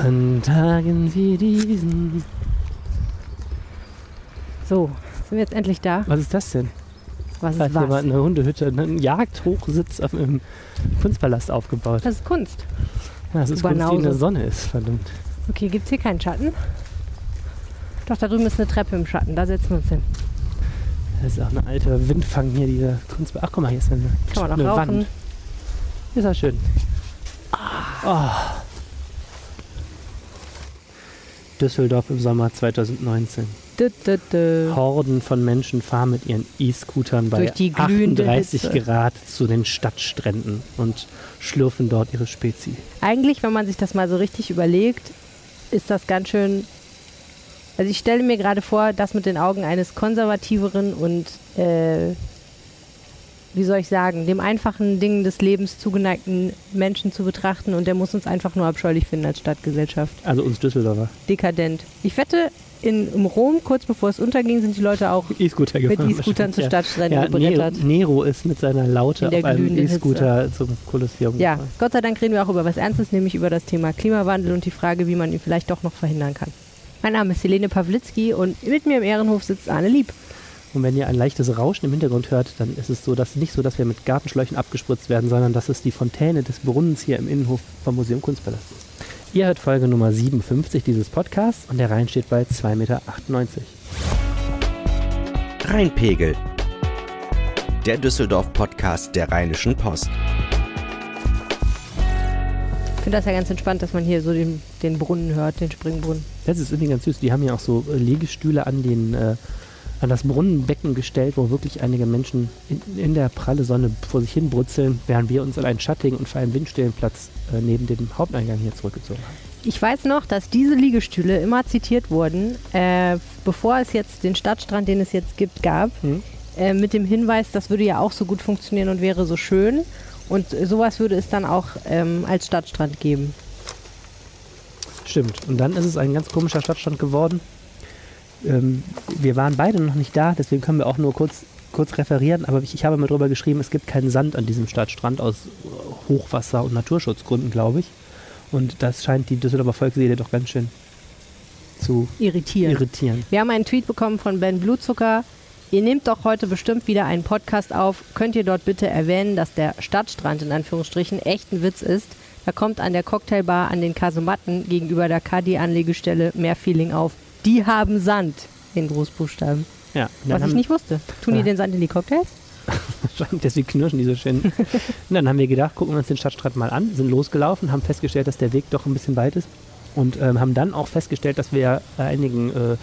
An Tagen wie diesen. So, sind wir jetzt endlich da? Was ist das denn? Was ist jemand was? eine Hundehütte, einen Jagdhochsitz auf einem Kunstpalast aufgebaut. Das ist Kunst. Ja, das ist Kunst, die in der Sonne ist, verdammt. Okay, gibt es hier keinen Schatten? Doch, da drüben ist eine Treppe im Schatten. Da setzen wir uns hin. Das ist auch eine alte Windfang hier, diese Kunst. Ach, guck mal, hier ist eine, Kann man auch eine rauchen. Wand. Ist auch schön. Ah. Düsseldorf im Sommer 2019. Dü, dü, dü. Horden von Menschen fahren mit ihren E-Scootern bei Durch die glühende 38 Hitze. Grad zu den Stadtstränden und schlürfen dort ihre Spezi. Eigentlich, wenn man sich das mal so richtig überlegt, ist das ganz schön. Also ich stelle mir gerade vor, das mit den Augen eines konservativeren und äh, wie soll ich sagen, dem einfachen Dingen des Lebens zugeneigten Menschen zu betrachten und der muss uns einfach nur abscheulich finden als Stadtgesellschaft. Also uns Düsseldorfer. Dekadent. Ich wette, in, in Rom, kurz bevor es unterging, sind die Leute auch E-Scooter mit. E-Scootern zu wahrscheinlich, Stadtstränden ja. gebrettert. Nero, Nero ist mit seiner Laute auf einem. E-Scooter zum Kolosseum Ja, gefahren. Gott sei Dank reden wir auch über was Ernstes, nämlich über das Thema Klimawandel und die Frage, wie man ihn vielleicht doch noch verhindern kann. Mein Name ist Helene Pawlitzki und mit mir im Ehrenhof sitzt Arne Lieb. Und wenn ihr ein leichtes Rauschen im Hintergrund hört, dann ist es so, dass nicht so, dass wir mit Gartenschläuchen abgespritzt werden, sondern dass es die Fontäne des Brunnens hier im Innenhof vom Museum Kunstpalast ist. Ihr hört Folge Nummer 57 dieses Podcasts und der Rhein steht bei 2,98 Meter. Rheinpegel. Der Düsseldorf-Podcast der Rheinischen Post. Ich finde das ja ganz entspannt, dass man hier so den, den Brunnen hört, den Springbrunnen. Das ist irgendwie ganz süß. Die haben ja auch so äh, Liegestühle an den äh, an das Brunnenbecken gestellt, wo wirklich einige Menschen in, in der pralle Sonne vor sich hin brutzeln, während wir uns an einen schattigen und vor allem windstillen Platz äh, neben dem Haupteingang hier zurückgezogen haben. Ich weiß noch, dass diese Liegestühle immer zitiert wurden, äh, bevor es jetzt den Stadtstrand, den es jetzt gibt, gab, Hm? äh, mit dem Hinweis, das würde ja auch so gut funktionieren und wäre so schön. Und sowas würde es dann auch ähm, als Stadtstrand geben. Stimmt. Und dann ist es ein ganz komischer Stadtstand geworden. Ähm, wir waren beide noch nicht da, deswegen können wir auch nur kurz, kurz referieren. Aber ich, ich habe mal drüber geschrieben, es gibt keinen Sand an diesem Stadtstrand aus Hochwasser- und Naturschutzgründen, glaube ich. Und das scheint die Düsseldorfer Volksseele doch ganz schön zu Irritieren. irritieren. Wir haben einen Tweet bekommen von Ben Blutzucker. Ihr nehmt doch heute bestimmt wieder einen Podcast auf. Könnt ihr dort bitte erwähnen, dass der Stadtstrand in Anführungsstrichen echt ein Witz ist? Da kommt an der Cocktailbar an den Kasematten gegenüber der KD-Anlegestelle mehr Feeling auf. Die haben Sand in Großbuchstaben. Ja, Was ich nicht wusste. Tun Ja. die den Sand in die Cocktails? Wahrscheinlich, deswegen knirschen die so schön. und dann haben wir gedacht, gucken wir uns den Stadtstrand mal an, sind losgelaufen, haben festgestellt, dass der Weg doch ein bisschen weit ist und ähm, haben dann auch festgestellt, dass wir einigen äh,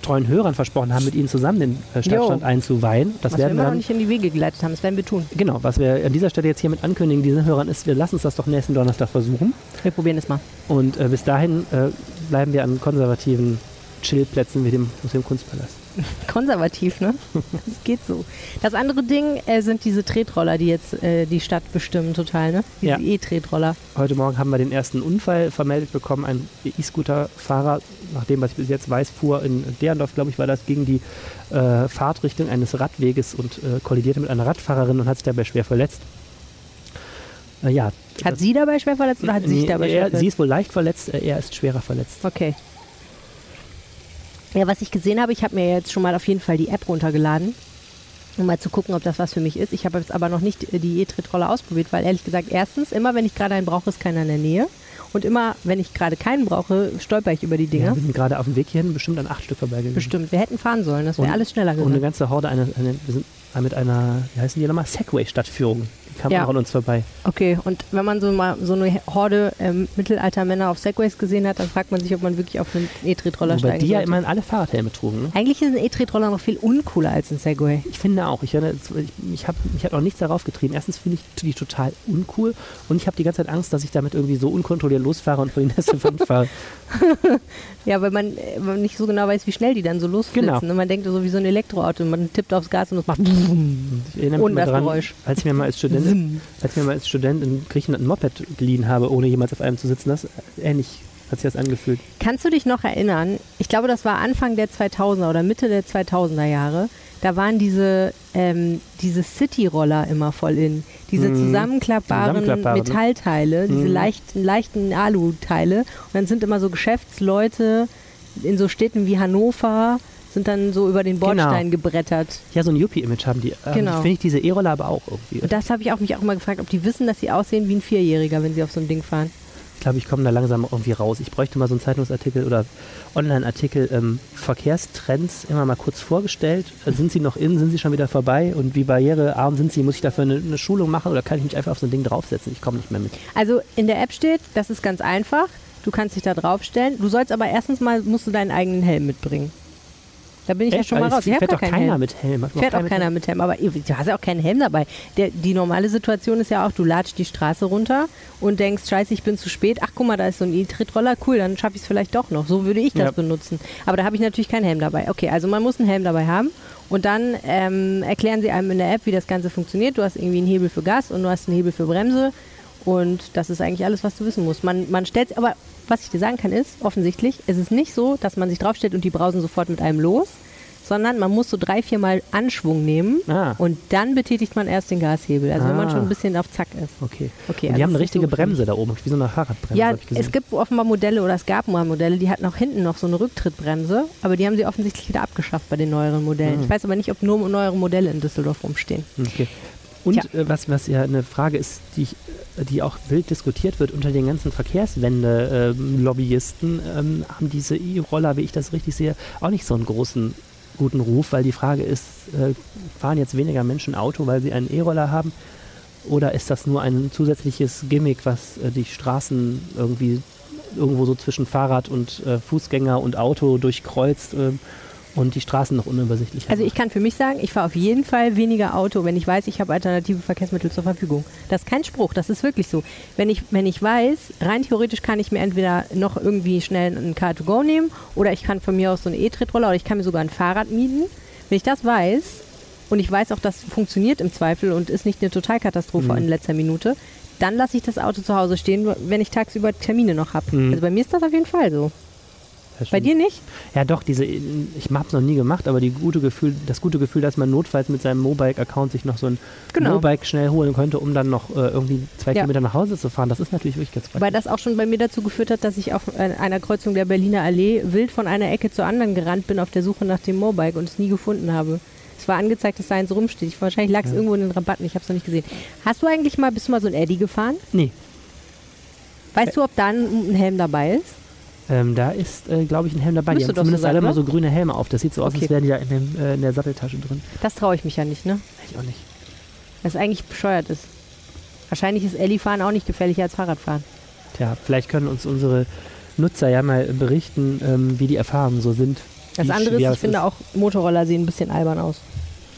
treuen Hörern versprochen haben, mit ihnen zusammen den äh, Stadtstrand Jo. einzuweihen. Das Was wir werden immer wir noch dann, nicht in die Wege geleitet haben. Das werden wir tun. genau, was wir an dieser Stelle jetzt hiermit ankündigen, diesen Hörern ist, wir lassen uns das doch nächsten Donnerstag versuchen Wir probieren es mal. und äh, bis dahin äh, bleiben wir an konservativen Chillplätzen wie dem Kunstpalast. Konservativ, ne? Das geht so. Das andere Ding äh, sind diese Tretroller, die jetzt äh, die Stadt bestimmen total, ne? Diese Ja. E-Tretroller. Heute Morgen haben wir den ersten Unfall vermeldet bekommen. Ein E-Scooter-Fahrer, nach dem, was ich bis jetzt weiß, fuhr in Derndorf, glaube ich, war das, gegen die äh, Fahrtrichtung eines Radweges und äh, kollidierte mit einer Radfahrerin und hat sich dabei schwer verletzt. Äh, ja. Hat sie dabei schwer verletzt oder hat sie sich dabei schwer er, verletzt? Sie ist wohl leicht verletzt, äh, er ist schwerer verletzt. Okay. Ja, was ich gesehen habe, ich habe mir jetzt schon mal auf jeden Fall die App runtergeladen, um mal zu gucken, ob das was für mich ist. Ich habe jetzt aber noch nicht die E-Tretroller ausprobiert, weil ehrlich gesagt, erstens, immer wenn ich gerade einen brauche, ist keiner in der Nähe. Und immer, wenn ich gerade keinen brauche, stolper ich über die Ja, Dinger. wir sind gerade auf dem Weg hierhin, bestimmt an acht Stück vorbeigegangen. Bestimmt. Wir hätten fahren sollen, das wäre alles schneller Und eine gewesen. ganze Horde, eine, eine, wir sind mit einer, wie heißen die nochmal, Segway-Stadtführung. Kam Ja. auch an uns vorbei. Okay, und wenn man so mal so eine Horde ähm, Mittelaltermänner auf Segways gesehen hat, dann fragt man sich, ob man wirklich auf einen E-Tretroller steigen die ja sollte. immerhin alle Fahrradhelme trugen. Ne? Eigentlich ist ein E-Tretroller noch viel uncooler als ein Segway. Ich finde auch. Ich, ich, ich habe mich hat auch nichts darauf getrieben. Erstens finde ich die total uncool und ich habe die ganze Zeit Angst, dass ich damit irgendwie so unkontrolliert losfahre und vor die nächste Wand fahre. Ja, weil man, äh, man nicht so genau weiß, wie schnell die dann so losflitzen. Genau. Und man denkt so wie so ein Elektroauto. Man tippt aufs Gas und es macht Ich erinnere mich mal das dran, Geräusch. als ich mir mal als Student, Sim. als ich mir mal als Student in Griechenland ein Moped geliehen habe, ohne jemals auf einem zu sitzen. Das ähnlich. hat sich das angefühlt. Kannst du dich noch erinnern? Ich glaube, das war Anfang der 2000er oder Mitte der 2000er Jahre. Da waren diese, ähm, diese City-Roller immer voll in. Diese Mhm. zusammenklappbaren Zusammenklappbare, ne? Metallteile, diese Mhm. leichten, leichten Alu-Teile. Und dann sind immer so Geschäftsleute in so Städten wie Hannover, sind dann so über den Genau. Bordstein gebrettert. Ja, so ein Yuppie-Image haben die. Ähm, Genau. Finde ich diese E-Roller aber auch irgendwie. Und das habe ich auch mich auch immer gefragt, ob die wissen, dass sie aussehen wie ein Vierjähriger, wenn sie auf so einem Ding fahren. Ich glaube, ich komme da langsam irgendwie raus. Ich bräuchte mal so einen Zeitungsartikel oder Online-Artikel. Ähm, Verkehrstrends immer mal kurz vorgestellt. Sind sie noch in? Sind sie schon wieder vorbei? Und wie barrierearm sind sie? Muss ich dafür eine, eine Schulung machen oder kann ich mich einfach auf so ein Ding draufsetzen? Ich komme nicht mehr mit. Also in der App steht, das ist ganz einfach. Du kannst dich da draufstellen. Du sollst aber erstens mal, musst du deinen eigenen Helm mitbringen. Da bin ich ja Echt? schon mal raus. Ich fährt doch keiner Helm. mit Helm. Fährt auch keiner mit Helm, aber du hast ja auch keinen Helm dabei. Der, die normale Situation ist ja auch, du latscht die Straße runter und denkst, scheiße, ich bin zu spät. Ach, guck mal, da ist so ein E-Trittroller, cool, dann schaffe ich es vielleicht doch noch. So würde ich das Ja. benutzen. Aber da habe ich natürlich keinen Helm dabei. Okay, also man muss einen Helm dabei haben und dann ähm, erklären sie einem in der App, wie das Ganze funktioniert. Du hast irgendwie einen Hebel für Gas und du hast einen Hebel für Bremse und das ist eigentlich alles, was du wissen musst. Man, man stellt, aber was ich dir sagen kann ist, offensichtlich, ist es nicht so, dass man sich draufstellt und die brausen sofort mit einem los, sondern man muss so drei, vier Mal Anschwung nehmen Ah, und dann betätigt man erst den Gashebel. Also wenn man Ah. schon ein bisschen auf Zack ist. okay. Okay, also die haben eine ist richtige so. Bremse da oben, wie so eine Fahrradbremse. Ja, es gibt offenbar Modelle oder es gab mal Modelle, die hatten auch hinten noch so eine Rücktrittbremse, aber die haben sie offensichtlich wieder abgeschafft bei den neueren Modellen. Mhm. Ich weiß aber nicht, ob nur neuere Modelle in Düsseldorf rumstehen. Okay. Und äh, was, was ja eine Frage ist, die, äh, die auch wild diskutiert wird unter den ganzen Verkehrswende-Lobbyisten, ähm, haben diese E-Roller, wie ich das richtig sehe, auch nicht so einen großen, guten Ruf, weil die Frage ist, äh, fahren jetzt weniger Menschen Auto, weil sie einen E-Roller haben? Oder ist das nur ein zusätzliches Gimmick, was äh, die Straßen irgendwie irgendwo so zwischen Fahrrad und äh, Fußgänger und Auto durchkreuzt ähm, und die Straßen noch unübersichtlicher Also ich kann für mich sagen, ich fahre auf jeden Fall weniger Auto, wenn ich weiß, ich habe alternative Verkehrsmittel zur Verfügung. Das ist kein Spruch, das ist wirklich so. Wenn ich, wenn ich weiß, rein theoretisch kann ich mir entweder noch irgendwie schnell einen Car2Go nehmen oder ich kann von mir aus so einen E-Trittroller oder ich kann mir sogar ein Fahrrad mieten. Wenn ich das weiß und ich weiß auch, das funktioniert im Zweifel und ist nicht eine Totalkatastrophe Mhm. in letzter Minute, dann lasse ich das Auto zu Hause stehen, wenn ich tagsüber Termine noch habe. Mhm. Also bei mir ist das auf jeden Fall so. Bei dir nicht? Ja, doch, diese, ich habe es noch nie gemacht, aber die gute Gefühl, das gute Gefühl, dass man notfalls mit seinem Mobike-Account sich noch so ein Genau. Mobike schnell holen könnte, um dann noch äh, irgendwie zwei Ja. Kilometer nach Hause zu fahren, das ist natürlich wirklich ganz Weil praktisch. das auch schon bei mir dazu geführt hat, dass ich auf äh, einer Kreuzung der Berliner Allee wild von einer Ecke zur anderen gerannt bin auf der Suche nach dem Mobike und es nie gefunden habe. Es war angezeigt, dass da eins rumsteht. Ich, wahrscheinlich lag es Ja. irgendwo in den Rabatten, ich habe es noch nicht gesehen. Hast du eigentlich mal, bist du mal so ein Eddy gefahren? Nee, Weißt du, ob da ein Helm dabei ist? Ähm, da ist, äh, glaube ich, ein Helm dabei. Die Müsste haben doch so zumindest sein, alle mal oder? so grüne Helme auf. Das sieht so aus, Okay. als wären die da in, dem, äh, in der Satteltasche drin. Das traue ich mich ja nicht, ne? Ich auch nicht. Was eigentlich bescheuert ist. Wahrscheinlich ist Elli-Fahren auch nicht gefährlicher als Fahrradfahren. Tja, vielleicht können uns unsere Nutzer ja mal berichten, ähm, wie die Erfahrungen so sind. Das andere ist, ich finde ist. auch, Motorroller sehen ein bisschen albern aus.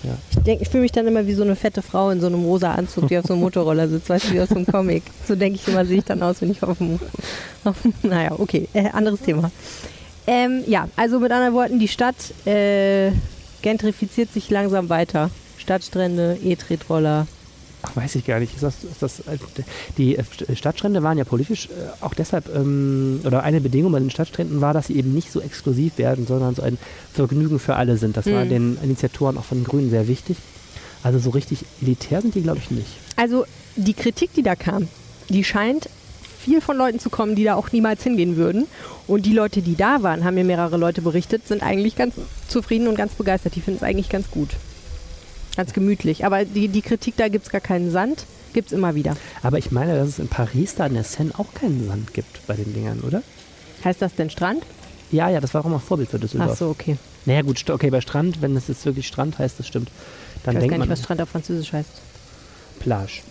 Ja. Ich, ich fühle mich dann immer wie so eine fette Frau in so einem rosa Anzug, die auf so einem Motorroller sitzt, weißt du, wie aus einem Comic. So denke ich immer, sehe ich dann aus, wenn ich auf dem... Auf, naja, okay, äh, anderes Thema. Ähm, ja, also mit anderen Worten, die Stadt äh, gentrifiziert sich langsam weiter. Stadtstrände, E-Tretroller. Ach, weiß ich gar nicht. Ist das, ist das, die St- Stadtstrände waren ja politisch äh, auch deshalb, ähm, oder eine Bedingung bei den Stadtstränden war, dass sie eben nicht so exklusiv werden, sondern so ein Vergnügen für alle sind. Das war Mhm. den Initiatoren auch von den Grünen sehr wichtig. Also so richtig elitär sind die, glaube ich, nicht. Also die Kritik, die da kam, die scheint viel von Leuten zu kommen, die da auch niemals hingehen würden. Und die Leute, die da waren, haben mir mehrere Leute berichtet, sind eigentlich ganz zufrieden und ganz begeistert. Die finden es eigentlich ganz gut. Ganz gemütlich. Aber die, die Kritik, da gibt es gar keinen Sand, gibt es immer wieder. Aber ich meine, dass es in Paris da in der Seine auch keinen Sand gibt bei den Dingern, oder? Heißt das denn Strand? Ja, ja, das war auch mal Vorbild für Düsseldorf. Ach so, okay. Naja gut, okay, bei Strand, wenn es jetzt wirklich Strand heißt, das stimmt, Ich dann weiß denkt gar nicht, man was Strand auf Französisch heißt. Plage.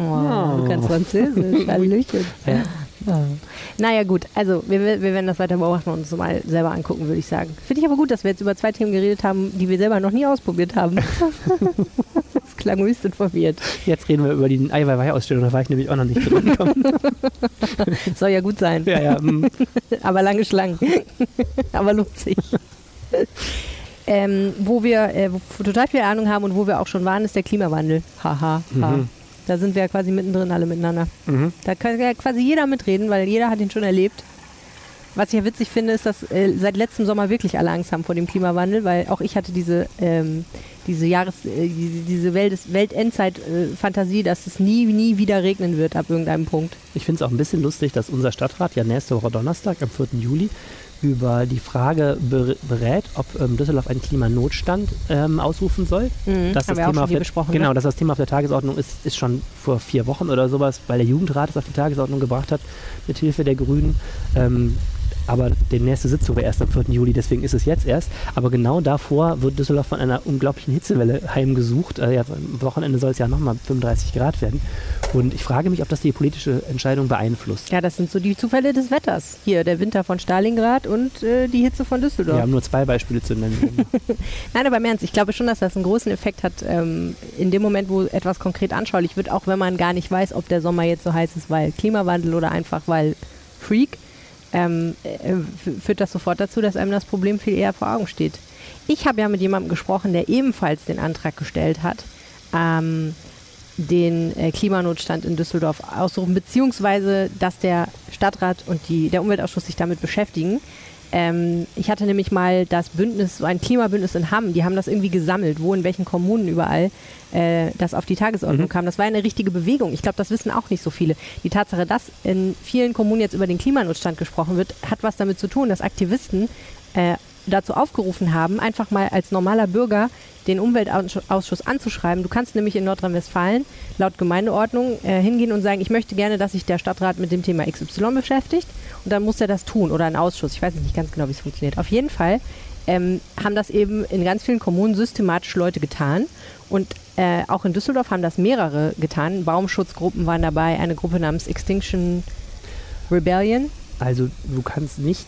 Oh, Oh. du kannst Französisch. Hallöchen. Ja. Naja, gut. Also, wir, wir werden das weiter beobachten und uns mal selber angucken, würde ich sagen. Finde ich aber gut, dass wir jetzt über zwei Themen geredet haben, die wir selber noch nie ausprobiert haben. das klang höchst informiert. Jetzt reden wir über die Eiweiß-Ausstellung, da war ich nämlich auch noch nicht drin. Komm. Soll ja gut sein. ja, ja, mm. Aber lange Schlangen. aber lohnt sich. Ähm, wo wir äh, wo total viel Ahnung haben und wo wir auch schon waren, ist der Klimawandel. Haha. ha. Mhm. Da sind wir ja quasi mittendrin alle miteinander. Mhm. Da kann ja quasi jeder mitreden, weil jeder hat ihn schon erlebt. Was ich ja witzig finde, ist, dass äh, seit letztem Sommer wirklich alle Angst haben vor dem Klimawandel, weil auch ich hatte diese, ähm, diese Jahres, äh, diese, diese Welt Weltendzeit-Fantasie, dass es nie, nie wieder regnen wird ab irgendeinem Punkt. Ich finde es auch ein bisschen lustig, dass unser Stadtrat ja nächste Woche Donnerstag, am 4. Juli, über die Frage ber berät, ob ähm, Düsseldorf einen Klimanotstand ähm, ausrufen soll. Mhm, das auch Thema der, Genau, ne? dass das Thema auf der Tagesordnung ist, ist schon vor vier Wochen oder sowas, weil der Jugendrat es auf die Tagesordnung gebracht hat, mit Hilfe der Grünen. Ähm, aber die nächste Sitzung wäre erst am 4. Juli, deswegen ist es jetzt erst. Aber genau davor wird Düsseldorf von einer unglaublichen Hitzewelle heimgesucht. Äh, ja, am Wochenende soll es ja nochmal 35 Grad werden. Und ich frage mich, ob das die politische Entscheidung beeinflusst. Ja, das sind so die Zufälle des Wetters. Hier der Winter von Stalingrad und äh, die Hitze von Düsseldorf. Wir haben nur zwei Beispiele zu nennen. Nein, aber im Ernst, ich glaube schon, dass das einen großen Effekt hat, ähm, in dem Moment, wo etwas konkret anschaulich wird, auch wenn man gar nicht weiß, ob der Sommer jetzt so heiß ist, weil Klimawandel oder einfach weil Freak, ähm, äh, führt das sofort dazu, dass einem das Problem viel eher vor Augen steht. Ich habe ja mit jemandem gesprochen, der ebenfalls den Antrag gestellt hat, ähm, den äh, Klimanotstand in Düsseldorf auszurufen, beziehungsweise dass der Stadtrat und die, der Umweltausschuss sich damit beschäftigen. Ähm, ich hatte nämlich mal das Bündnis, so ein Klimabündnis in Hamm, die haben das irgendwie gesammelt, wo in welchen Kommunen überall äh, das auf die Tagesordnung Mhm. kam. Das war eine richtige Bewegung. Ich glaube, das wissen auch nicht so viele. Die Tatsache, dass in vielen Kommunen jetzt über den Klimanotstand gesprochen wird, hat was damit zu tun, dass Aktivisten äh, dazu aufgerufen haben, einfach mal als normaler Bürger den Umweltausschuss anzuschreiben. Du kannst nämlich in Nordrhein-Westfalen laut Gemeindeordnung äh, hingehen und sagen, ich möchte gerne, dass sich der Stadtrat mit dem Thema XY beschäftigt und dann muss er das tun oder ein Ausschuss. Ich weiß nicht ganz genau, wie es funktioniert. Auf jeden Fall ähm, haben das eben in ganz vielen Kommunen systematisch Leute getan und äh, auch in Düsseldorf haben das mehrere getan. Baumschutzgruppen waren dabei, eine Gruppe namens Extinction Rebellion. Also du kannst nicht,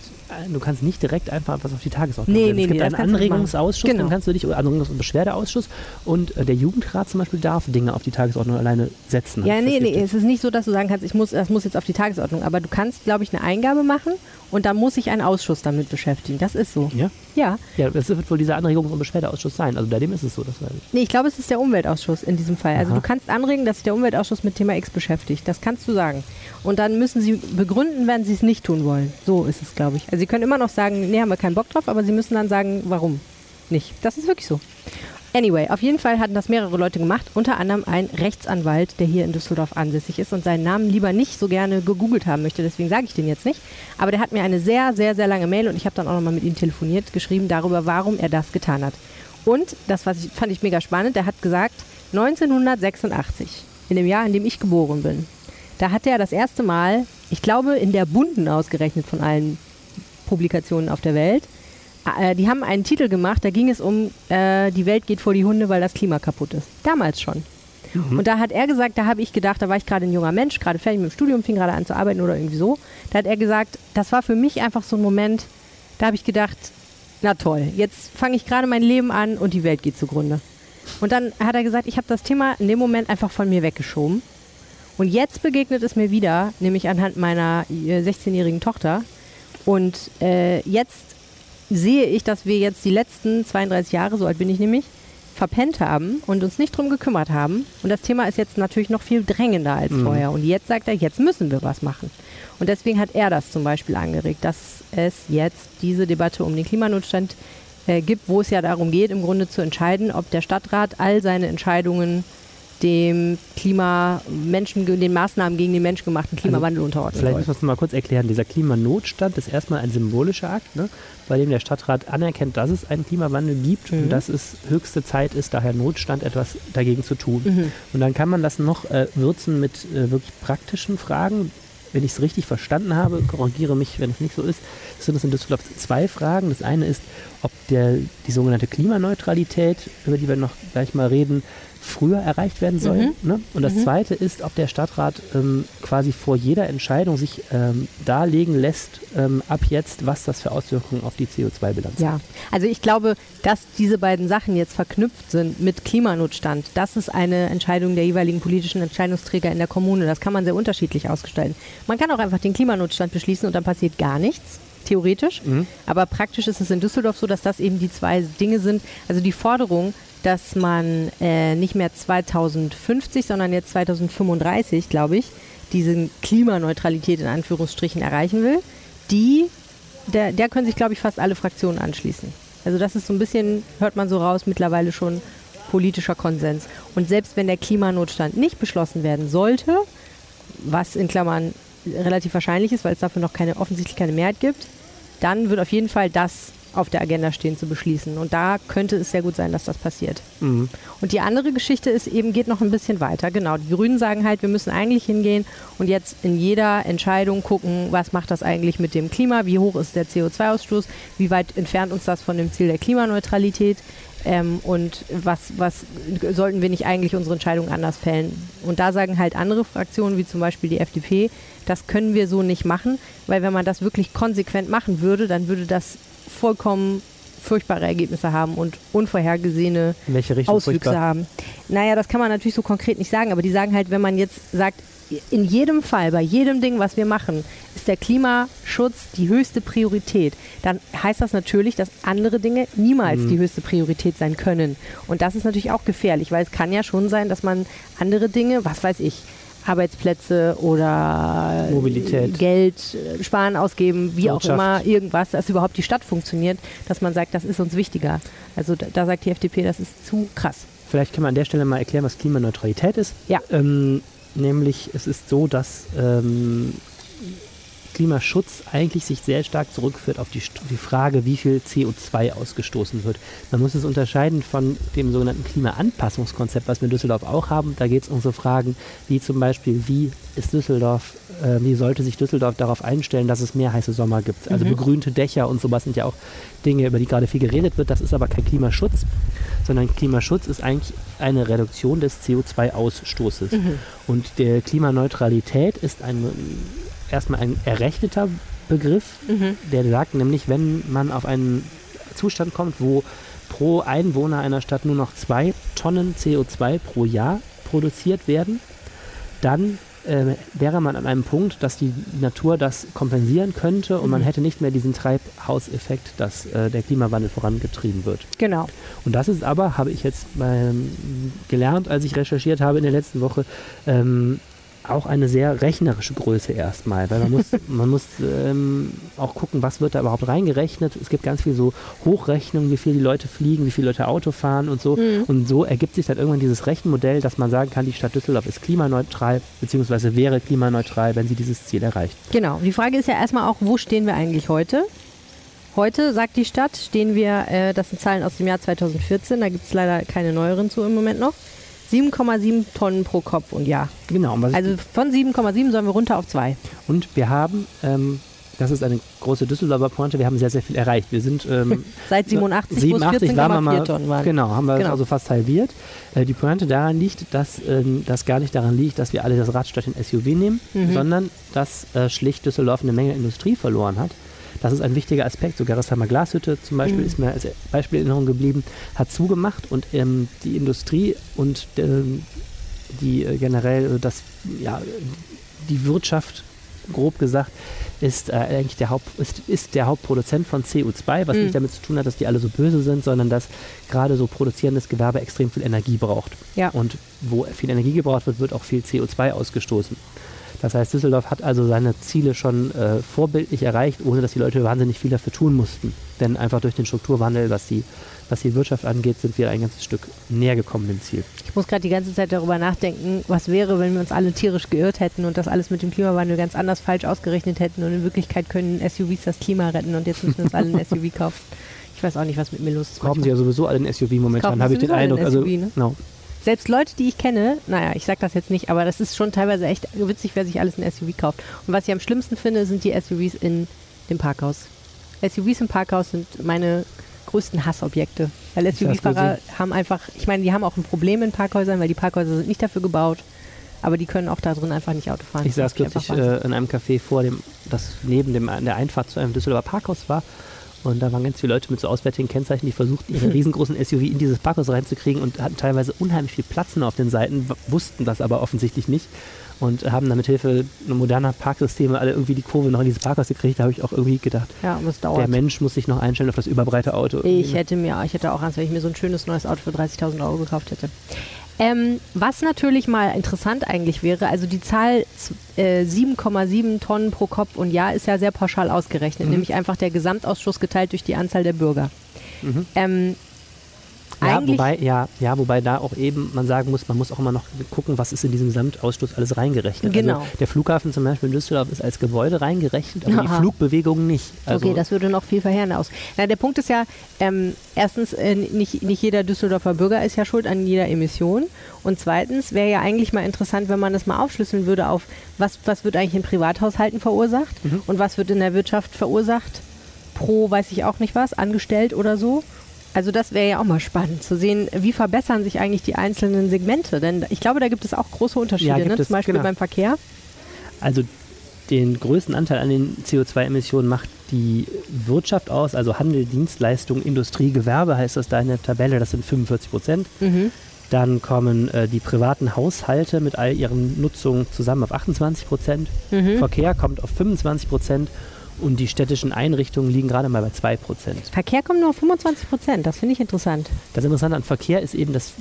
du kannst nicht direkt einfach was auf die Tagesordnung Nee, nee, es gibt nee, einen. Anregungsausschuss, Genau. dann kannst du dich, Anregungs- und Beschwerdeausschuss und äh, der Jugendrat zum Beispiel darf Dinge auf die Tagesordnung alleine setzen. Ja, nee, nee, es ist nicht so, dass du sagen kannst, ich muss, das muss jetzt auf die Tagesordnung. Aber du kannst, glaube ich, eine Eingabe machen und dann muss sich ein Ausschuss damit beschäftigen. Das ist so. Ja? Ja. ja, das wird wohl dieser Anregungs- und Beschwerdeausschuss sein. Also bei dem ist es so, das weiß ich. Nee, ich glaube, es ist der Umweltausschuss in diesem Fall. Also Aha. du kannst anregen, dass sich der Umweltausschuss mit Thema X beschäftigt. Das kannst du sagen. Und dann müssen sie begründen, wenn sie es nicht tun wollen. So ist es, glaube ich. Also sie können immer noch sagen, nee, haben wir keinen Bock drauf, aber sie müssen dann sagen, warum nicht. Das ist wirklich so. Anyway, auf jeden Fall hatten das mehrere Leute gemacht, unter anderem ein Rechtsanwalt, der hier in Düsseldorf ansässig ist und seinen Namen lieber nicht so gerne gegoogelt haben möchte, deswegen sage ich den jetzt nicht. Aber der hat mir eine sehr, sehr, sehr lange Mail und ich habe dann auch nochmal mit ihm telefoniert, geschrieben darüber, warum er das getan hat. Und das was ich, fand ich mega spannend, der hat gesagt, 1986, in dem Jahr, in dem ich geboren bin, da hat er das erste Mal, ich glaube in der bunten ausgerechnet von allen Publikationen auf der Welt, äh, die haben einen Titel gemacht, da ging es um, äh, die Welt geht vor die Hunde, weil das Klima kaputt ist. Damals schon. Und da hat er gesagt, da habe ich gedacht, da war ich gerade ein junger Mensch, gerade fertig mit dem Studium, fing gerade an zu arbeiten oder irgendwie so. Da hat er gesagt, das war für mich einfach so ein Moment, da habe ich gedacht, na toll, jetzt fange ich gerade mein Leben an und die Welt geht zugrunde. Und dann hat er gesagt, ich habe das Thema in dem Moment einfach von mir weggeschoben. Und jetzt begegnet es mir wieder, nämlich anhand meiner äh, 16-jährigen Tochter. Und äh, jetzt sehe ich, dass wir jetzt die letzten 32 Jahre, so alt bin ich nämlich, verpennt haben und uns nicht drum gekümmert haben. Und das Thema ist jetzt natürlich noch viel drängender als Mhm. vorher. Und jetzt sagt er, jetzt müssen wir was machen. Und deswegen hat er das zum Beispiel angeregt, dass es jetzt diese Debatte um den Klimanotstand äh, gibt, wo es ja darum geht, im Grunde zu entscheiden, ob der Stadtrat all seine Entscheidungen dem Klima, Menschen, den Maßnahmen gegen den menschgemachten Klimawandel unterordnen Vielleicht müssen wir es mal kurz erklären. Dieser Klimanotstand ist erstmal ein symbolischer Akt, ne, bei dem der Stadtrat anerkennt, dass es einen Klimawandel gibt Mhm. und dass es höchste Zeit ist, daher Notstand etwas dagegen zu tun. Mhm. Und dann kann man das noch äh, würzen mit äh, wirklich praktischen Fragen. Wenn ich es richtig verstanden habe, korrigiere mich, wenn es nicht so ist, sind es in Düsseldorf zwei Fragen. Das eine ist, ob der, die sogenannte Klimaneutralität, über die wir noch gleich mal reden, früher erreicht werden soll. Mhm. Ne? Und das Mhm. zweite ist, ob der Stadtrat ähm, quasi vor jeder Entscheidung sich ähm, darlegen lässt, ähm, ab jetzt, was das für Auswirkungen auf die CO2-Bilanz hat. Ja, also ich glaube, dass diese beiden Sachen jetzt verknüpft sind mit Klimanotstand, das ist eine Entscheidung der jeweiligen politischen Entscheidungsträger in der Kommune. Das kann man sehr unterschiedlich ausgestalten. Man kann auch einfach den Klimanotstand beschließen und dann passiert gar nichts. Theoretisch. Mhm. Aber praktisch ist es in Düsseldorf so, dass das eben die zwei Dinge sind. Also die Forderung, dass man äh, nicht mehr 2050, sondern jetzt 2035, glaube ich, diese Klimaneutralität in Anführungsstrichen erreichen will, die der, der können sich, glaube ich, fast alle Fraktionen anschließen. Also das ist so ein bisschen, hört man so raus, mittlerweile schon politischer Konsens. Und selbst wenn der Klimanotstand nicht beschlossen werden sollte, was in Klammern relativ wahrscheinlich ist, weil es dafür noch keine offensichtlich keine Mehrheit gibt, dann wird auf jeden Fall das auf der Agenda stehen zu beschließen. Und da könnte es sehr gut sein, dass das passiert. Mhm. Und die andere Geschichte ist eben, geht noch ein bisschen weiter. Genau, die Grünen sagen halt, wir müssen eigentlich hingehen und jetzt in jeder Entscheidung gucken, was macht das eigentlich mit dem Klima, wie hoch ist der CO2-Ausstoß, wie weit entfernt uns das von dem Ziel der Klimaneutralität. Ähm, und was, was sollten wir nicht eigentlich unsere Entscheidung anders fällen? Und da sagen halt andere Fraktionen, wie zum Beispiel die FDP, das können wir so nicht machen, weil wenn man das wirklich konsequent machen würde, dann würde das vollkommen furchtbare Ergebnisse haben und unvorhergesehene Auswüchse furchtbar? haben. Naja, das kann man natürlich so konkret nicht sagen, aber die sagen halt, wenn man jetzt sagt, in jedem Fall, bei jedem Ding, was wir machen, ist der Klimaschutz die höchste Priorität, dann heißt das natürlich, dass andere Dinge niemals Mhm. die höchste Priorität sein können. Und das ist natürlich auch gefährlich, weil es kann ja schon sein, dass man andere Dinge, was weiß ich, Arbeitsplätze oder Mobilität. Geld äh, sparen, ausgeben, wie auch immer, irgendwas, dass überhaupt die Stadt funktioniert, dass man sagt, das ist uns wichtiger. Also da, da sagt die FDP, das ist zu krass. Vielleicht kann man an der Stelle mal erklären, was Klimaneutralität ist. Ja. Ähm, nämlich, es ist so, dass ähm, Klimaschutz eigentlich sich sehr stark zurückführt auf die, die Frage, wie viel CO2 ausgestoßen wird. Man muss es unterscheiden von dem sogenannten Klimaanpassungskonzept, was wir in Düsseldorf auch haben. Da geht es um so Fragen wie zum Beispiel, wie ist Düsseldorf, äh, wie sollte sich Düsseldorf darauf einstellen, dass es mehr heiße Sommer gibt. Also Mhm. begrünte Dächer und sowas sind ja auch Dinge, über die gerade viel geredet wird. Das ist aber kein Klimaschutz, sondern Klimaschutz ist eigentlich eine Reduktion des CO2-Ausstoßes. Und der Klimaneutralität ist ein, erstmal ein errechneter Begriff, der sagt nämlich, wenn man auf einen Zustand kommt, wo pro Einwohner einer Stadt nur noch zwei Tonnen CO2 pro Jahr produziert werden, dann äh, wäre man an einem Punkt, dass die Natur das kompensieren könnte und man hätte nicht mehr diesen Treibhauseffekt, dass äh, der Klimawandel vorangetrieben wird. Genau. Und das ist aber, habe ich jetzt ähm, gelernt, als ich recherchiert habe in der letzten Woche, ähm, auch eine sehr rechnerische Größe erstmal, weil man muss, man muss ähm, auch gucken, was wird da überhaupt reingerechnet. Es gibt ganz viel so Hochrechnungen, wie viel die Leute fliegen, wie viele Leute Auto fahren und so. Und so ergibt sich dann irgendwann dieses Rechenmodell, dass man sagen kann, die Stadt Düsseldorf ist klimaneutral, beziehungsweise wäre klimaneutral, wenn sie dieses Ziel erreicht. Genau. Die Frage ist ja erstmal auch, wo stehen wir eigentlich heute? Heute, sagt die Stadt, stehen wir, äh, das sind Zahlen aus dem Jahr 2014, da gibt es leider keine neueren zu im Moment noch, 7,7 Tonnen pro Kopf und Jahr. Genau. Also von 7,7 sollen wir runter auf 2. Und wir haben, ähm, das ist eine große Düsseldorfer Pointe, wir haben sehr, sehr viel erreicht. Wir sind ähm, Seit 87, wo es 87 waren wir 14,4 mal, Tonnen waren. Genau, haben wir Genau. also fast halbiert. Äh, die Pointe daran liegt, dass ähm, das gar nicht daran liegt, dass wir alle das Rad statt den SUV nehmen, Mhm. sondern dass äh, schlicht Düsseldorf eine Menge Industrie verloren hat. Das ist ein wichtiger Aspekt. So Gerresheimer Glashütte zum Beispiel Mhm. ist mir als Beispiel in Erinnerung geblieben, hat zugemacht und ähm, die Industrie und ähm, die äh, generell äh, das, ja, die Wirtschaft, grob gesagt, ist äh, eigentlich der, Haupt, ist, ist der Hauptproduzent von CO2, was Mhm. nicht damit zu tun hat, dass die alle so böse sind, sondern dass gerade so produzierendes Gewerbe extrem viel Energie braucht. Ja. Und wo viel Energie gebraucht wird, wird auch viel CO2 ausgestoßen. Das heißt, Düsseldorf hat also seine Ziele schon äh, vorbildlich erreicht, ohne dass die Leute wahnsinnig viel dafür tun mussten. Denn einfach durch den Strukturwandel, was die, was die Wirtschaft angeht, sind wir ein ganzes Stück näher gekommen dem Ziel. Ich muss gerade die ganze Zeit darüber nachdenken, was wäre, wenn wir uns alle tierisch geirrt hätten und das alles mit dem Klimawandel ganz anders falsch ausgerechnet hätten und in Wirklichkeit können SUVs das Klima retten und jetzt müssen wir uns alle ein SUV kaufen. Ich weiß auch nicht, was mit mir los ist. Kaufen sie ja sowieso alle ein SUV momentan, habe ich den Eindruck. ein Also, SUV, ne? genau. Selbst Leute, die ich kenne, naja, ich sag das jetzt nicht, aber das ist schon teilweise echt witzig, wer sich alles ein SUV kauft. Und was ich am schlimmsten finde, sind die SUVs in dem Parkhaus. SUVs im Parkhaus sind meine größten Hassobjekte. Weil SUV-Fahrer haben einfach, ich meine, die haben auch ein Problem in Parkhäusern, weil die Parkhäuser sind nicht dafür gebaut, aber die können auch da drin einfach nicht Auto fahren. Ich saß kürzlich äh, in einem Café vor dem, das neben dem, der Einfahrt zu einem Düsseldorfer Parkhaus war. Und da waren ganz viele Leute mit so auswärtigen Kennzeichen, die versuchten, ihre riesengroßen SUV in dieses Parkhaus reinzukriegen und hatten teilweise unheimlich viel Platz nur auf den Seiten, wussten das aber offensichtlich nicht und haben dann mit Hilfe moderner Parksysteme alle irgendwie die Kurve noch in dieses Parkhaus gekriegt. Da habe ich auch irgendwie gedacht, ja, der. Mensch muss sich noch einstellen auf das überbreite Auto. Ich hätte mir, ich hätte auch Angst, wenn ich mir so ein schönes neues Auto für 30.000 Euro gekauft hätte. Ähm, was natürlich mal interessant eigentlich wäre, also die Zahl äh, 7,7 Tonnen pro Kopf und Jahr ist ja sehr pauschal ausgerechnet, Mhm. nämlich einfach der Gesamtausschuss geteilt durch die Anzahl der Bürger. Mhm. Ähm, Ja, eigentlich- wobei, ja, ja, wobei da auch eben man sagen muss, man muss auch immer noch gucken, was ist in diesem Gesamtausstoß alles reingerechnet. Genau. Also der Flughafen zum Beispiel in Düsseldorf ist als Gebäude reingerechnet, aber die Aha. Flugbewegung nicht. Also, okay, das würde noch viel verheerender aus. Na, der Punkt ist ja, ähm, erstens, äh, nicht, nicht jeder Düsseldorfer Bürger ist ja schuld an jeder Emission. Und zweitens wäre ja eigentlich mal interessant, wenn man das mal aufschlüsseln würde auf, was, was wird eigentlich in Privathaushalten verursacht Mhm. und was wird in der Wirtschaft verursacht, pro weiß ich auch nicht was, angestellt oder so. Also das wäre ja auch mal spannend zu sehen, wie verbessern sich eigentlich die einzelnen Segmente. Denn ich glaube, da gibt es auch große Unterschiede, Ja, ne? es, zum Beispiel genau. beim Verkehr. Also den größten Anteil an den CO2-Emissionen macht die Wirtschaft aus, also Handel, Dienstleistung, Industrie, Gewerbe heißt das da in der Tabelle, das sind 45 Prozent. Mhm. Dann kommen äh, die privaten Haushalte mit all ihren Nutzungen zusammen auf 28 Prozent. Mhm. Verkehr kommt auf 25 Prozent und die städtischen Einrichtungen liegen gerade mal bei 2 Prozent. Verkehr kommt nur auf 25 Prozent, das finde ich interessant. Das Interessante an Verkehr ist eben, dass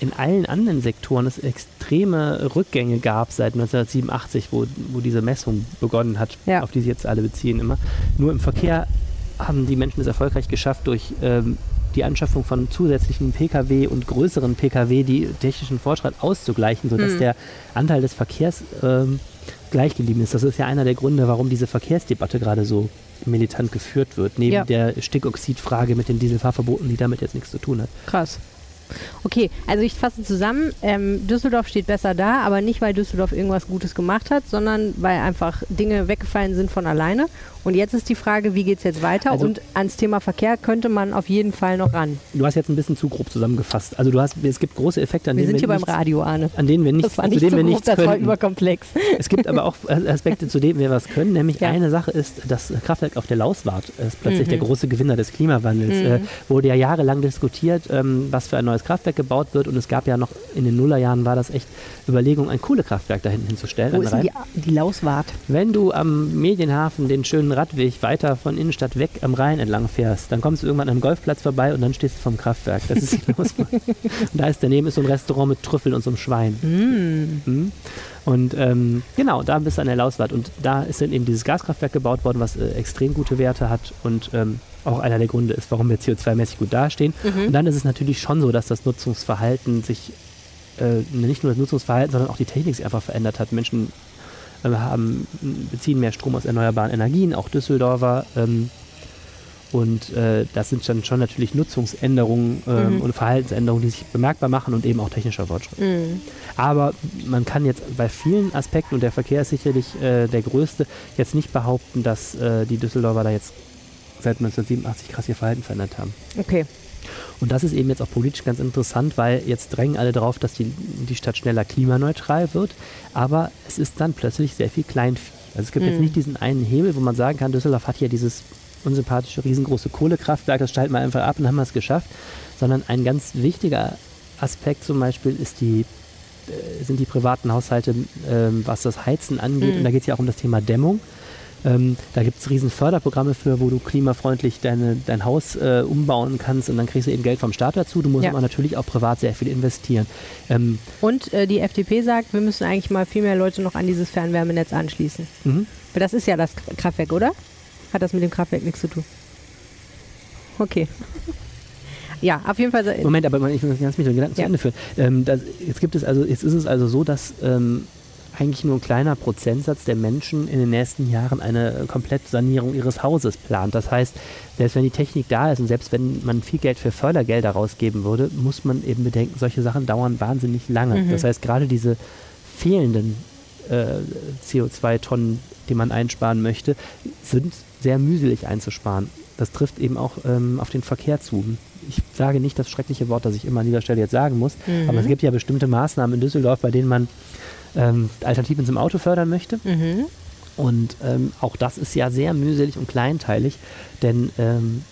in allen anderen Sektoren es extreme Rückgänge gab seit 1987, wo, wo diese Messung begonnen hat, Ja. auf die sich jetzt alle beziehen immer. Nur im Verkehr haben die Menschen es erfolgreich geschafft, durch ähm, die Anschaffung von zusätzlichen Pkw und größeren Pkw die technischen Fortschritt auszugleichen, sodass Mhm. der Anteil des Verkehrs ähm, gleich geblieben ist. Das ist ja einer der Gründe, warum diese Verkehrsdebatte gerade so militant geführt wird, neben Ja. der Stickoxidfrage mit den Dieselfahrverboten, die damit jetzt nichts zu tun hat. Krass. Okay, also ich fasse zusammen, ähm, Düsseldorf steht besser da, aber nicht, weil Düsseldorf irgendwas Gutes gemacht hat, sondern weil einfach Dinge weggefallen sind von alleine. Und jetzt ist die Frage, wie geht es jetzt weiter? Also- Und ans Thema Verkehr könnte man auf jeden Fall noch ran. Du hast jetzt ein bisschen zu grob zusammengefasst. Also du hast, es gibt große Effekte, an Wir denen sind hier wir beim nichts, Radio, Arne. an denen wir nichts, Das war zu nicht denen so wir nichts das war können. überkomplex. Es gibt aber auch Aspekte, zu denen wir was können. Nämlich Ja. eine Sache ist, das Kraftwerk auf der Lauswart ist plötzlich Mhm. der große Gewinner des Klimawandels. Mhm. Äh, wurde ja jahrelang diskutiert, ähm, was für ein neues Kraftwerk gebaut wird. Und es gab ja noch in den Nullerjahren war das echt Überlegung, ein Kohlekraftwerk da hinten hinzustellen. Wo ist die, die Lauswart? Wenn du am Medienhafen den schönen Radweg weiter von Innenstadt weg am Rhein entlang fährst, dann kommst du irgendwann am Golfplatz vorbei und dann stehst du vom Kraftwerk. Das ist die und da ist daneben ist so ein Restaurant mit Trüffeln und so einem Schwein. Mm. Mhm. Und ähm, genau, da bist du an der Lauswart. Und da ist dann eben dieses Gaskraftwerk gebaut worden, was äh, extrem gute Werte hat und ähm, auch einer der Gründe ist, warum wir CO2-mäßig gut dastehen. Mhm. Und dann ist es natürlich schon so, dass das Nutzungsverhalten sich, äh, nicht nur das Nutzungsverhalten, sondern auch die Technik sich einfach verändert hat. Menschen haben, beziehen mehr Strom aus erneuerbaren Energien, auch Düsseldorfer. Ähm, und äh, das sind dann schon natürlich Nutzungsänderungen ähm, Mhm. und Verhaltensänderungen, die sich bemerkbar machen und eben auch technischer Fortschritt. Mm. Aber man kann jetzt bei vielen Aspekten, und der Verkehr ist sicherlich äh, der größte, jetzt nicht behaupten, dass äh, die Düsseldorfer da jetzt seit 1987 krass ihr Verhalten verändert haben. Okay. Und das ist eben jetzt auch politisch ganz interessant, weil jetzt drängen alle darauf, dass die, die Stadt schneller klimaneutral wird. Aber es ist dann plötzlich sehr viel Kleinvieh. Also es gibt jetzt Mhm. nicht diesen einen Hebel, wo man sagen kann, Düsseldorf hat hier dieses unsympathische, riesengroße Kohlekraftwerk, das schalten wir einfach ab und haben wir es geschafft. Sondern ein ganz wichtiger Aspekt zum Beispiel ist die, äh, sind die privaten Haushalte, ähm, was das Heizen angeht. Mhm. Und da geht es ja auch um das Thema Dämmung. Ähm, da gibt es riesen Förderprogramme für, wo du klimafreundlich deine, dein Haus äh, umbauen kannst und dann kriegst du eben Geld vom Staat dazu. Du musst Ja. aber natürlich auch privat sehr viel investieren. Ähm, Und äh, die FDP sagt, wir müssen eigentlich mal viel mehr Leute noch an dieses Fernwärmenetz anschließen. mhm. Weil das ist ja das Kraftwerk, oder? Hat das mit dem Kraftwerk nichts zu tun? Okay. Ja, auf jeden Fall. äh, Moment, aber ich muss ganz mit den Gedanken Ja. zu Ende führen. Ähm, das, jetzt gibt es also, jetzt ist es also so, dass ähm, eigentlich nur ein kleiner Prozentsatz der Menschen in den nächsten Jahren eine Komplettsanierung ihres Hauses plant. Das heißt, selbst wenn die Technik da ist und selbst wenn man viel Geld für Fördergelder rausgeben würde, muss man eben bedenken, solche Sachen dauern wahnsinnig lange. Mhm. Das heißt, gerade diese fehlenden äh, CO2-Tonnen, die man einsparen möchte, sind sehr mühselig einzusparen. Das trifft eben auch ähm, auf den Verkehr zu. Ich sage nicht das schreckliche Wort, das ich immer an dieser Stelle jetzt sagen muss, Mhm. aber es gibt ja bestimmte Maßnahmen in Düsseldorf, bei denen man ähm, Alternativen zum Auto fördern möchte. Mhm. Und ähm, auch das ist ja sehr mühselig und kleinteilig, denn ähm,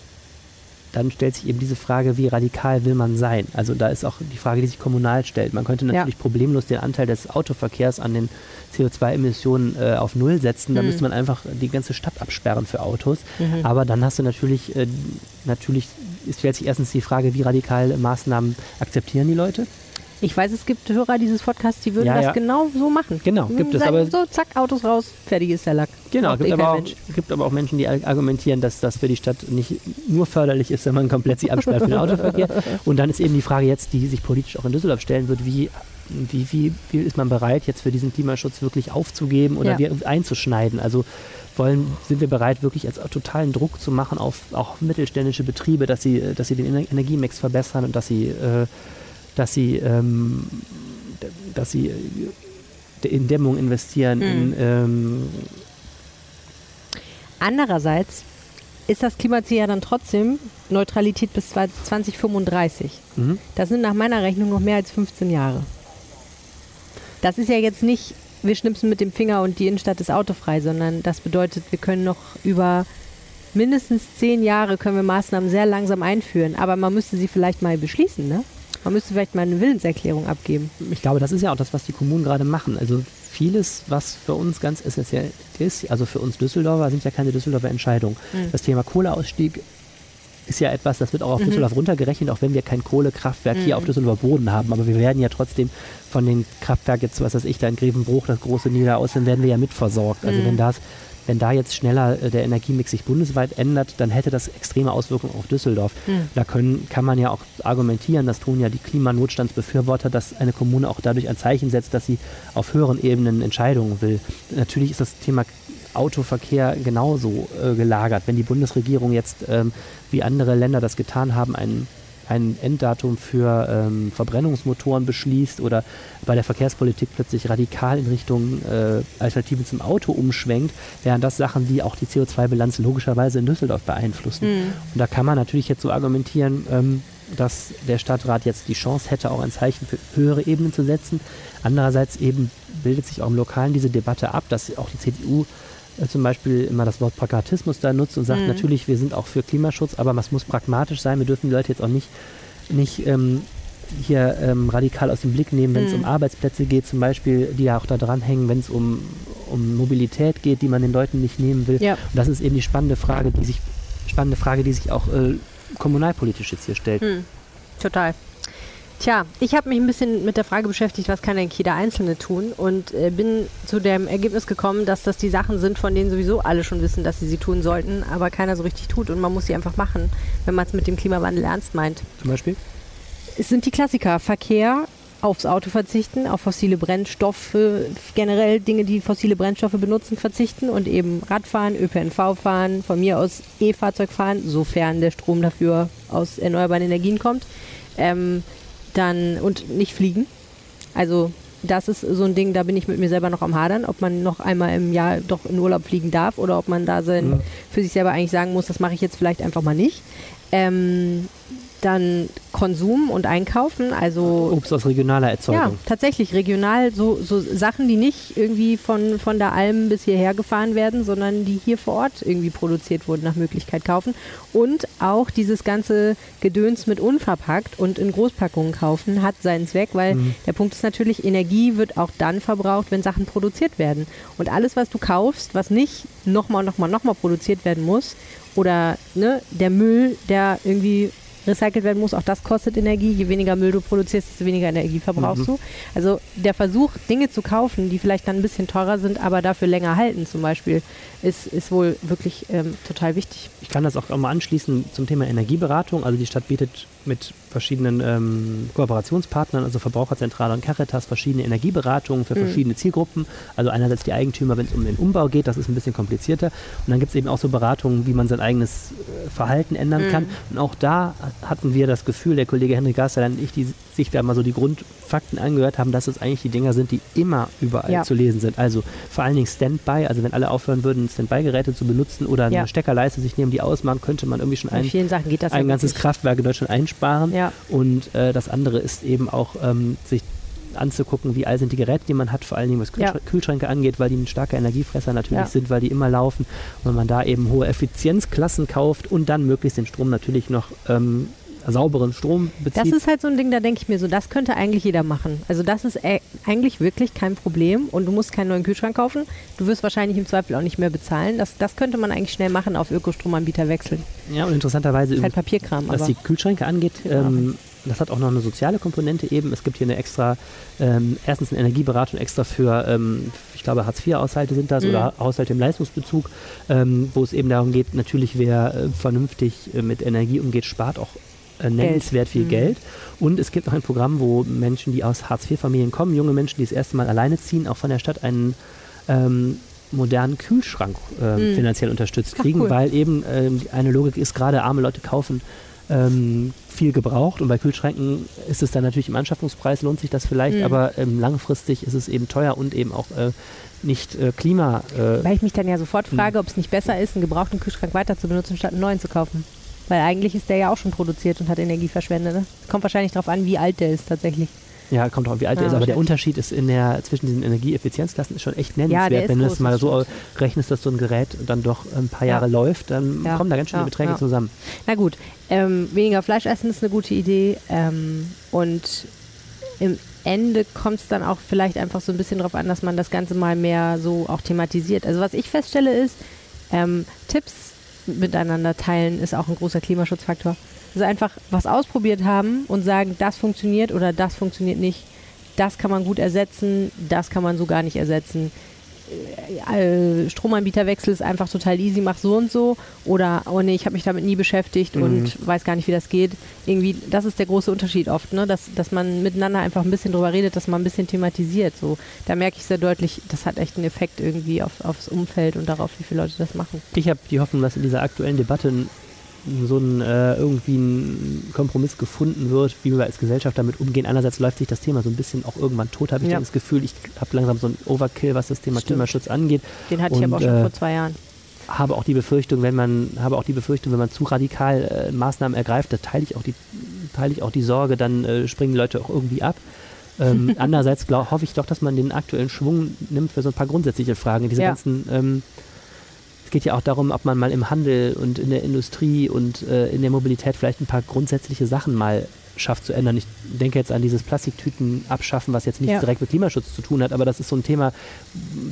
dann stellt sich eben diese Frage, wie radikal will man sein? Also da ist auch die Frage, die sich kommunal stellt. Man könnte Ja. natürlich problemlos den Anteil des Autoverkehrs an den CO2-Emissionen äh, auf Null setzen. Da Mhm. müsste man einfach die ganze Stadt absperren für Autos. Mhm. Aber dann hast du natürlich, äh, natürlich es stellt sich erstens die Frage, wie radikal Maßnahmen akzeptieren die Leute? Ich weiß, es gibt Hörer dieses Podcasts, die würden Ja, das ja. genau so machen. Genau, gibt es, Sagen aber- So, zack, Autos raus, fertig ist der Lack. Genau, gibt eh aber, auch, gibt aber auch Menschen, die ar- argumentieren, dass das für die Stadt nicht nur förderlich ist, wenn man komplett sie absperrt für den Autoverkehr. Und dann ist eben die Frage jetzt, die sich politisch auch in Düsseldorf stellen wird, wie, wie, wie, wie ist man bereit, jetzt für diesen Klimaschutz wirklich aufzugeben oder Ja. einzuschneiden? Also wollen, sind wir bereit, wirklich als totalen Druck zu machen auf auch mittelständische Betriebe, dass sie, dass sie den Ener- Energiemix verbessern und dass sie, äh, dass sie, ähm, dass sie äh, in Dämmung investieren, in Mhm. ähm, Andererseits ist das Klimaziel ja dann trotzdem Neutralität bis 2035. mhm. Das sind nach meiner Rechnung noch mehr als 15 Jahre. Das ist ja jetzt nicht, wir schnipsen mit dem Finger und die Innenstadt ist autofrei, sondern das bedeutet, wir können noch über mindestens zehn Jahre können wir Maßnahmen sehr langsam einführen. Aber man müsste sie vielleicht mal beschließen, ne? Man müsste vielleicht mal eine Willenserklärung abgeben. ich glaube, das ist ja auch das, was die Kommunen gerade machen. Also vieles, was für uns ganz essentiell ist, also für uns Düsseldorfer, sind ja keine Düsseldorfer Entscheidungen. Mhm. Das Thema Kohleausstieg ist ja etwas, das wird auch auf Düsseldorf runtergerechnet, auch wenn wir kein Kohlekraftwerk hier auf Düsseldorfer Boden haben. Aber wir werden ja trotzdem von den Kraftwerken, jetzt was weiß ich, da in Grevenbruch, das große Niederaußen, werden wir ja mitversorgt. Also wenn das wenn da jetzt schneller äh, der Energiemix sich bundesweit ändert, dann hätte das extreme Auswirkungen auf Düsseldorf. Da können, kann man ja auch argumentieren, das tun ja die Klimanotstandsbefürworter, dass eine Kommune auch dadurch ein Zeichen setzt, dass sie auf höheren Ebenen Entscheidungen will. Natürlich ist das Thema Autoverkehr genauso äh, gelagert. Wenn die Bundesregierung jetzt, ähm, wie andere Länder das getan haben, ein, ein Enddatum für ähm, Verbrennungsmotoren beschließt oder bei der Verkehrspolitik plötzlich radikal in Richtung äh, Alternativen zum Auto umschwenkt, wären das Sachen, die auch die CO2-Bilanz logischerweise in Düsseldorf beeinflussen. Und da kann man natürlich jetzt so argumentieren, ähm, dass der Stadtrat jetzt die Chance hätte, auch ein Zeichen für höhere Ebenen zu setzen. Andererseits eben bildet sich auch im Lokalen diese Debatte ab, dass auch die CDU zum Beispiel immer das Wort Pragmatismus da nutzt und sagt, natürlich, wir sind auch für Klimaschutz, aber es muss pragmatisch sein. Wir dürfen die Leute jetzt auch nicht, nicht ähm, hier ähm, radikal aus dem Blick nehmen, wenn es um Arbeitsplätze geht, zum Beispiel, die ja auch da dranhängen, wenn es um, um Mobilität geht, die man den Leuten nicht nehmen will. Ja. Und das ist eben die spannende Frage, die sich, spannende Frage, die sich auch äh, kommunalpolitisch jetzt hier stellt. Hm. Total. Tja, ich habe mich ein bisschen mit der Frage beschäftigt, was kann eigentlich jeder Einzelne tun und äh, bin zu dem Ergebnis gekommen, dass das die Sachen sind, von denen sowieso alle schon wissen, dass sie sie tun sollten, aber keiner so richtig tut und man muss sie einfach machen, wenn man es mit dem Klimawandel ernst meint. Zum Beispiel? Es sind die Klassiker. Verkehr, aufs Auto verzichten, auf fossile Brennstoffe, generell Dinge, die fossile Brennstoffe benutzen, verzichten und eben Radfahren, ÖPNV fahren, von mir aus E-Fahrzeug fahren, sofern der Strom dafür aus erneuerbaren Energien kommt. Ähm, dann und nicht fliegen. Also das ist so ein Ding, da bin ich mit mir selber noch am Hadern, ob man noch einmal im Jahr doch in Urlaub fliegen darf oder ob man da sein, Mhm. für sich selber eigentlich sagen muss, das mache ich jetzt vielleicht einfach mal nicht. Ähm, dann Konsum und Einkaufen, also Obst aus regionaler ja, Erzeugung. tatsächlich regional so, so Sachen, die nicht irgendwie von, von der Alm bis hierher gefahren werden, sondern die hier vor Ort irgendwie produziert wurden, nach Möglichkeit kaufen. Und auch dieses ganze Gedöns mit unverpackt und in Großpackungen kaufen hat seinen Zweck, weil der Punkt ist natürlich, Energie wird auch dann verbraucht, wenn Sachen produziert werden. Und alles, was du kaufst, was nicht nochmal, nochmal, nochmal produziert werden muss, oder ne, der Müll, der irgendwie recycelt werden muss, auch das kostet Energie. Je weniger Müll du produzierst, desto weniger Energie verbrauchst du. Also der Versuch, Dinge zu kaufen, die vielleicht dann ein bisschen teurer sind, aber dafür länger halten zum Beispiel, ist, ist wohl wirklich ähm, total wichtig. Ich kann das auch mal anschließen zum Thema Energieberatung. Also die Stadt bietet mit verschiedenen ähm, Kooperationspartnern, also Verbraucherzentrale und Caritas, verschiedene Energieberatungen für verschiedene Zielgruppen. Also einerseits die Eigentümer, wenn es um den Umbau geht, das ist ein bisschen komplizierter. Und dann gibt es eben auch so Beratungen, wie man sein eigenes äh, Verhalten ändern kann. Und auch da hatten wir das Gefühl, der Kollege Henrik Gasterlein und ich, die sich da mal so die Grundfakten angehört haben, dass es eigentlich die Dinger sind, die immer überall Ja. zu lesen sind. Also vor allen Dingen Standby, also wenn alle aufhören würden, Standby-Geräte zu benutzen oder eine Ja. Steckerleiste sich nehmen, die ausmachen, könnte man irgendwie schon ein, ein ja ganzes wirklich. Kraftwerk in Deutschland einsparen. Ja. Und äh, das andere ist eben auch, ähm, sich anzugucken, wie alt sind die Geräte, die man hat, vor allen Dingen was Ja. Kühlschrän- Kühlschränke angeht, weil die ein starker Energiefresser natürlich Ja. sind, weil die immer laufen. Und wenn man da eben hohe Effizienzklassen kauft und dann möglichst den Strom natürlich noch ähm, sauberen Strom bezieht. Das ist halt so ein Ding, da denke ich mir so, das könnte eigentlich jeder machen. Also das ist äh, eigentlich wirklich kein Problem und du musst keinen neuen Kühlschrank kaufen. Du wirst wahrscheinlich im Zweifel auch nicht mehr bezahlen. Das, das könnte man eigentlich schnell machen, auf Ökostromanbieter wechseln. ja, und interessanterweise Ist halt Papierkram, was die Kühlschränke angeht, ähm, das hat auch noch eine soziale Komponente eben. Es gibt hier eine extra, ähm, erstens eine Energieberatung extra für, ähm, ich glaube, Hartz-IV-Haushalte sind das Mhm. oder Haushalte im Leistungsbezug, ähm, wo es eben darum geht, natürlich, wer äh, vernünftig äh, mit Energie umgeht, spart auch äh, nennenswert viel Mhm. Geld. Und es gibt noch ein Programm, wo Menschen, die aus Hartz-IV-Familien kommen, junge Menschen, die das erste Mal alleine ziehen, auch von der Stadt einen ähm, modernen Kühlschrank äh, Mhm. finanziell unterstützt Ach, kriegen, cool. weil eben ähm, eine Logik ist, gerade arme Leute kaufen ähm, viel gebraucht und bei Kühlschränken ist es dann natürlich im Anschaffungspreis, lohnt sich das vielleicht, Mhm. aber ähm, langfristig ist es eben teuer und eben auch äh, nicht äh, Klima. Äh, Weil ich mich dann ja sofort frage, ob es nicht besser ist, einen gebrauchten Kühlschrank weiter zu benutzen, statt einen neuen zu kaufen. Weil eigentlich ist der ja auch schon produziert und hat Energie verschwendet. Ne? Kommt wahrscheinlich darauf an, wie alt der ist tatsächlich. ja, kommt auch, wie alt er Ah, ist, aber der. Unterschied ist in der, zwischen diesen Energieeffizienzklassen ist schon echt Ja, nennenswert. ist Wenn du das mal so rechnest, dass so ein Gerät dann doch ein paar Ja. Jahre läuft, dann Ja. kommen da ganz schöne Ja, Beträge ja. zusammen. Na gut, ähm, weniger Fleisch essen ist eine gute Idee. Ähm, und im Ende kommt es dann auch vielleicht einfach so ein bisschen darauf an, dass man das Ganze mal mehr so auch thematisiert. Also was ich feststelle ist, ähm, Tipps miteinander teilen ist auch ein großer Klimaschutzfaktor. Also einfach was ausprobiert haben und sagen, das funktioniert oder das funktioniert nicht. Das kann man gut ersetzen, das kann man so gar nicht ersetzen. Äh, Stromanbieterwechsel ist einfach total easy, mach so und so. Oder, oh nee, ich habe mich damit nie beschäftigt Mhm. und weiß gar nicht, wie das geht. Irgendwie, das ist der große Unterschied oft, ne? dass, dass man miteinander einfach ein bisschen drüber redet, dass man ein bisschen thematisiert. So, da merke ich sehr deutlich, das hat echt einen Effekt irgendwie auf, aufs Umfeld und darauf, wie viele Leute das machen. Ich habe die Hoffnung, dass in dieser aktuellen Debatte so ein äh, irgendwie ein Kompromiss gefunden wird, wie wir als Gesellschaft damit umgehen. Einerseits läuft sich das Thema so ein bisschen auch irgendwann tot, habe ich Ja. das Gefühl. Ich habe langsam so ein Overkill, was das Thema Stimmt. Klimaschutz angeht. Den hatte ich aber auch Und, schon äh, vor zwei Jahren. Habe auch die Befürchtung, wenn man habe auch die Befürchtung, wenn man zu radikal äh, Maßnahmen ergreift, da teile ich auch die teile ich auch die Sorge, dann äh, springen Leute auch irgendwie ab. Ähm, andererseits glaub, hoffe ich doch, dass man den aktuellen Schwung nimmt für so ein paar grundsätzliche Fragen. Diese Ja. ganzen ähm, es geht ja auch darum, ob man mal im Handel und in der Industrie und äh, in der Mobilität vielleicht ein paar grundsätzliche Sachen mal schafft zu ändern. Ich denke jetzt an dieses Plastiktüten abschaffen, was jetzt nichts Ja. direkt mit Klimaschutz zu tun hat, aber das ist so ein Thema,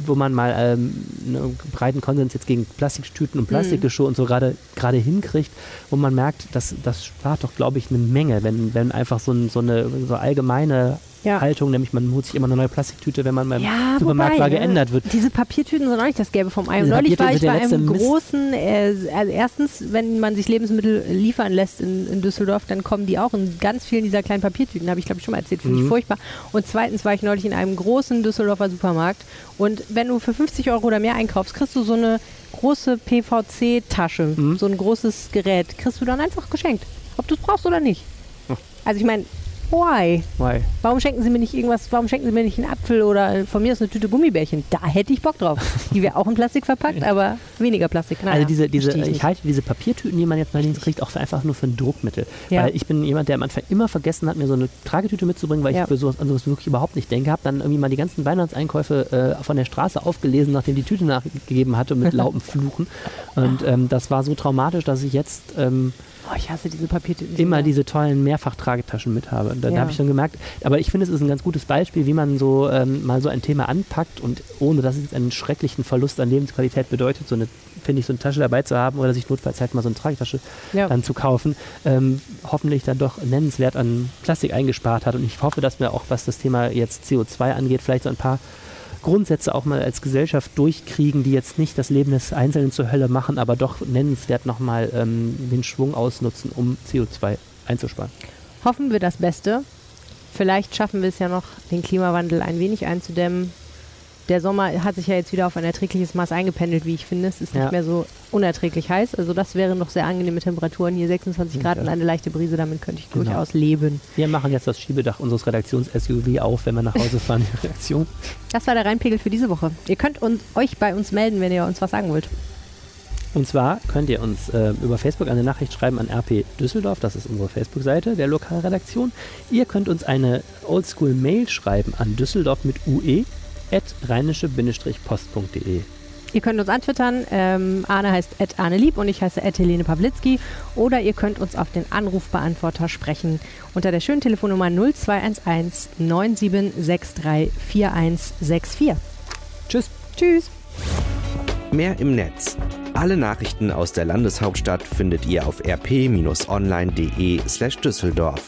wo man mal ähm, einen breiten Konsens jetzt gegen Plastiktüten und Plastikgeschirr und so gerade gerade hinkriegt, wo man merkt, dass das spart doch, glaube ich, eine Menge, wenn, wenn einfach so, ein, so eine so allgemeine Ja. Haltung, nämlich man holt sich immer eine neue Plastiktüte, wenn man beim Ja, Supermarkt wobei, ne, geändert wird. Diese Papiertüten sind auch nicht das Gelbe vom Ei. Und neulich war ich bei einem Mist. großen, äh, also erstens, wenn man sich Lebensmittel liefern lässt in, in Düsseldorf, dann kommen die auch in ganz vielen dieser kleinen Papiertüten, habe ich glaube ich schon mal erzählt, finde ich Mhm. furchtbar. Und zweitens war ich neulich in einem großen Düsseldorfer Supermarkt und wenn du für 50 Euro oder mehr einkaufst, kriegst du so eine große PVC-Tasche, Mhm. so ein großes Gerät, kriegst du dann einfach geschenkt, ob du es brauchst oder nicht. Also ich meine, why? Why? Warum schenken Sie mir nicht irgendwas, warum schenken Sie mir nicht einen Apfel oder von mir aus eine Tüte Gummibärchen? Da hätte ich Bock drauf. Die wäre auch in Plastik verpackt, aber weniger Plastik. Naja, also diese, diese ich, nicht. halte diese Papiertüten, die man jetzt neuerdings kriegt, auch für einfach nur für ein Druckmittel. Ja. Weil ich bin jemand, der am Anfang immer vergessen hat, mir so eine Tragetüte mitzubringen, weil Ja. ich für sowas, an sowas wirklich überhaupt nicht denke. Habe dann irgendwie mal die ganzen Weihnachtseinkäufe äh, von der Straße aufgelesen, nachdem die Tüte nachgegeben hatte mit lauten Fluchen. Und ähm, das war so traumatisch, dass ich jetzt ähm, Oh, ich hasse diese Papiertüten. immer diese tollen Mehrfachtragetaschen mit habe. Und dann Ja. habe ich dann gemerkt, aber ich finde, es ist ein ganz gutes Beispiel, wie man so ähm, mal so ein Thema anpackt und ohne dass es jetzt einen schrecklichen Verlust an Lebensqualität bedeutet, so eine, finde ich, so eine Tasche dabei zu haben oder sich notfalls halt mal so eine Tragetasche Ja. dann zu kaufen, ähm, hoffentlich dann doch nennenswert an Plastik eingespart hat. Und ich hoffe, dass wir auch, was das Thema jetzt CO2 angeht, vielleicht so ein paar Grundsätze auch mal als Gesellschaft durchkriegen, die jetzt nicht das Leben des Einzelnen zur Hölle machen, aber doch nennenswert nochmal ähm, den Schwung ausnutzen, um CO2 einzusparen. Hoffen wir das Beste. Vielleicht schaffen wir es ja noch, den Klimawandel ein wenig einzudämmen. Der Sommer hat sich ja jetzt wieder auf ein erträgliches Maß eingependelt, wie ich finde. Es ist Ja. nicht mehr so unerträglich heiß. Also das wären noch sehr angenehme Temperaturen. Hier 26 Grad Ja. und eine leichte Brise, damit könnte ich Genau. durchaus leben. Wir machen jetzt das Schiebedach unseres Redaktions-SUV auf, wenn wir nach Hause fahren, die Redaktion. Das war der Rheinpegel für diese Woche. Ihr könnt uns, euch bei uns melden, wenn ihr uns was sagen wollt. Und zwar könnt ihr uns äh, über Facebook eine Nachricht schreiben an RP Düsseldorf, das ist unsere Facebook-Seite der Lokalredaktion. Ihr könnt uns eine Oldschool-Mail schreiben an düsseldorf mit ue rheinische-post.de. Ihr könnt uns antwittern. Ähm, Arne heißt Ed Arne Lieb und ich heiße Ed Helene Pawlitzki. Oder ihr könnt uns auf den Anrufbeantworter sprechen unter der schönen Telefonnummer 0211 9763 4164. Tschüss! Tschüss! Mehr im Netz. Alle Nachrichten aus der Landeshauptstadt findet ihr auf rp-online.de slash Düsseldorf.